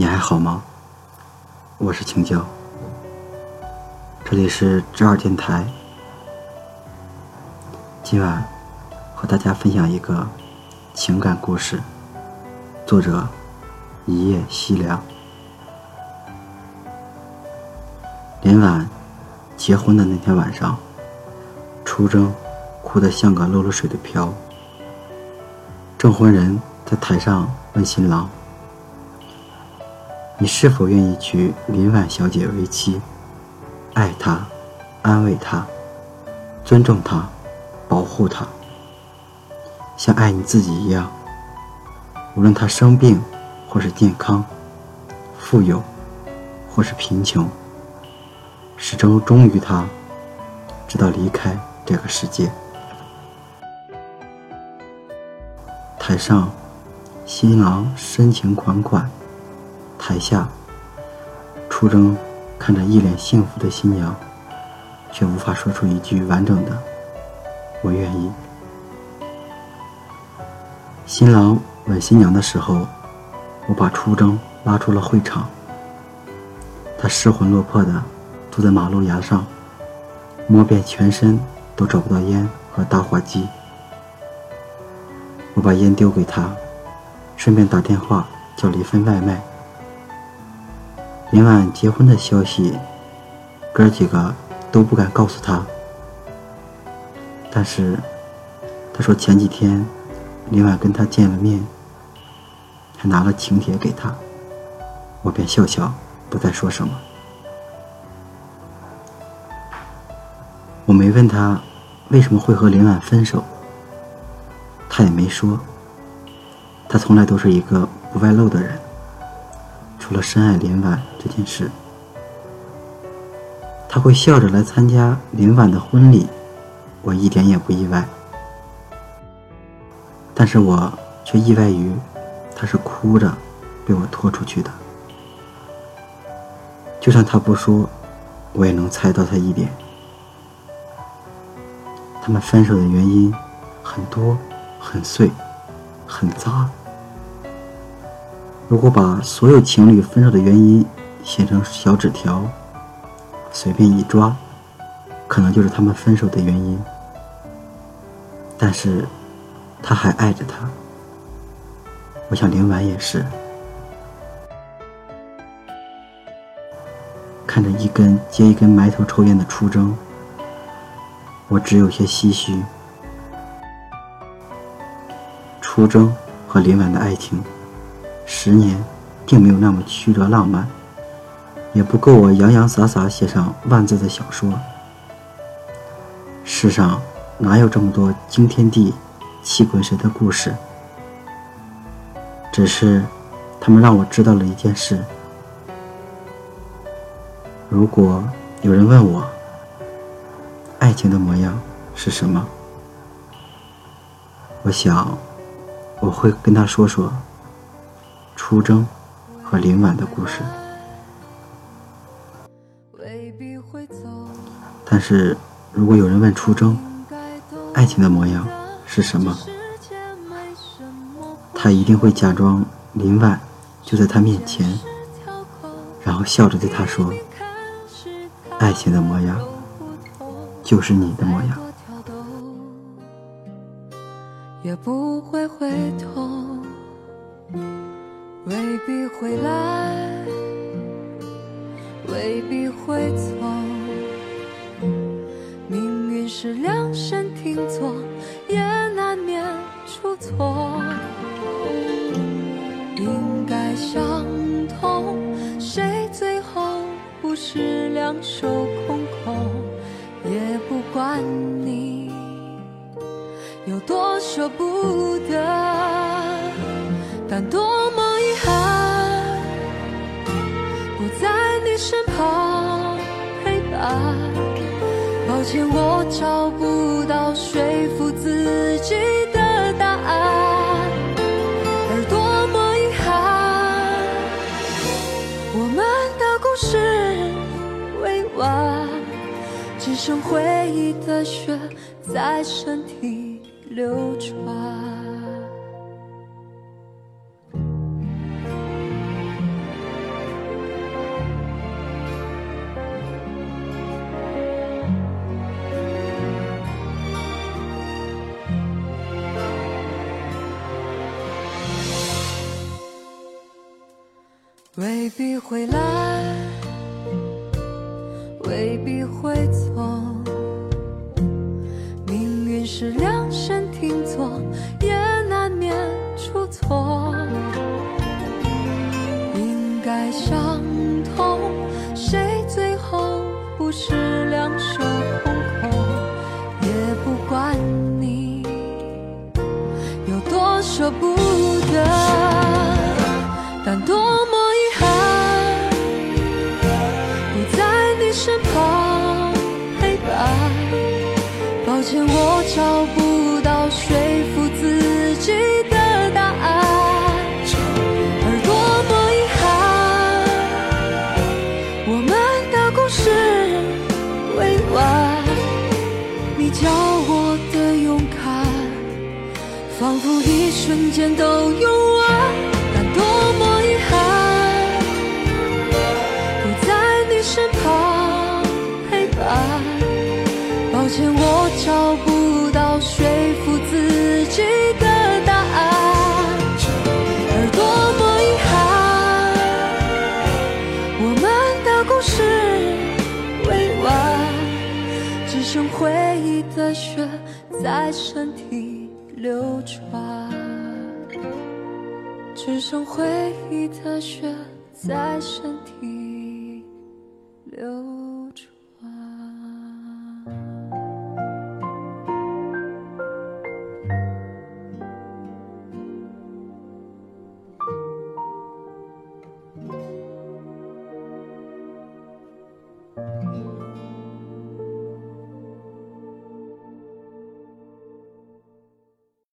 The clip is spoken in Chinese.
你还好吗？我是青椒，这里是知二电台。今晚和大家分享一个情感故事，作者一夜西凉。林婉结婚的那天晚上，出征哭得像个漏了水的瓢。证婚人在台上问新郎。你是否愿意娶林婉小姐为妻？爱她，安慰她，尊重她，保护她，像爱你自己一样。无论她生病或是健康，富有或是贫穷，始终忠于她，直到离开这个世界。台上，新郎深情款款。台下，出征看着一脸幸福的新娘，却无法说出一句完整的“我愿意”。新郎吻新娘的时候，我把出征拉出了会场。他失魂落魄的坐在马路牙上，摸遍全身都找不到烟和打火机。我把烟丢给他，顺便打电话叫了一份外卖。林婉结婚的消息，哥几个都不敢告诉他。但是，他说前几天林婉跟他见了面，还拿了请帖给他。我便笑笑，不再说什么。我没问他为什么会和林婉分手，他也没说。他从来都是一个不外露的人。除了深爱林婉这件事，他会笑着来参加林婉的婚礼，我一点也不意外。但是我却意外于，他是哭着被我拖出去的。就算他不说，我也能猜到他一点。他们分手的原因很多、很碎、很杂。如果把所有情侣分手的原因写成小纸条，随便一抓，可能就是他们分手的原因。但是，他还爱着他。我想林婉也是。看着一根接一根埋头抽烟的出征，我只有些唏嘘。出征和林婉的爱情。十年，并没有那么曲折浪漫，也不够我洋洋洒洒写上万字的小说。世上哪有这么多惊天地、泣鬼神的故事？只是，他们让我知道了一件事：如果有人问我，爱情的模样是什么，我想，我会跟他说说。出征和林婉的故事，但是如果有人问出征，爱情的模样是什么，他一定会假装林婉就在他面前，然后笑着对他说：“爱情的模样就是你的模样。”也不会回头。未必会来，未必会走。命运是量身定做，也难免出错。应该相同，谁最后不是两手空空？也不管你有多舍不得，抱歉，我找不到说服自己的答案，而多么遗憾，我们的故事未完，只剩回忆的血在身体流转。未必会来，未必会走。命运是量身定做，也难免出错。应该相同，谁最后不是两手抱歉，我找不到说服自己的答案，而多么遗憾，我们的故事未完。你教我的勇敢，仿佛一瞬间都用抱歉，我找不到说服自己的答案，而多么遗憾，我们的故事未完，只剩回忆的血在身体流转，只剩回忆的血在身体。